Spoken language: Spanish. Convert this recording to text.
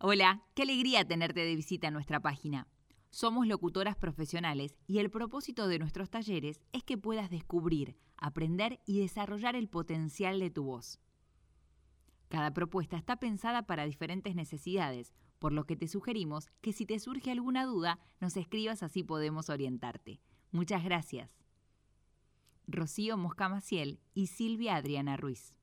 Hola, qué alegría tenerte de visita en nuestra página. Somos locutoras profesionales y el propósito de nuestros talleres es que puedas descubrir, aprender y desarrollar el potencial de tu voz. Cada propuesta está pensada para diferentes necesidades, por lo que te sugerimos que si te surge alguna duda, nos escribas así podemos orientarte. Muchas gracias. Rocío Mosca Maciel y Silvia Adriana Ruiz.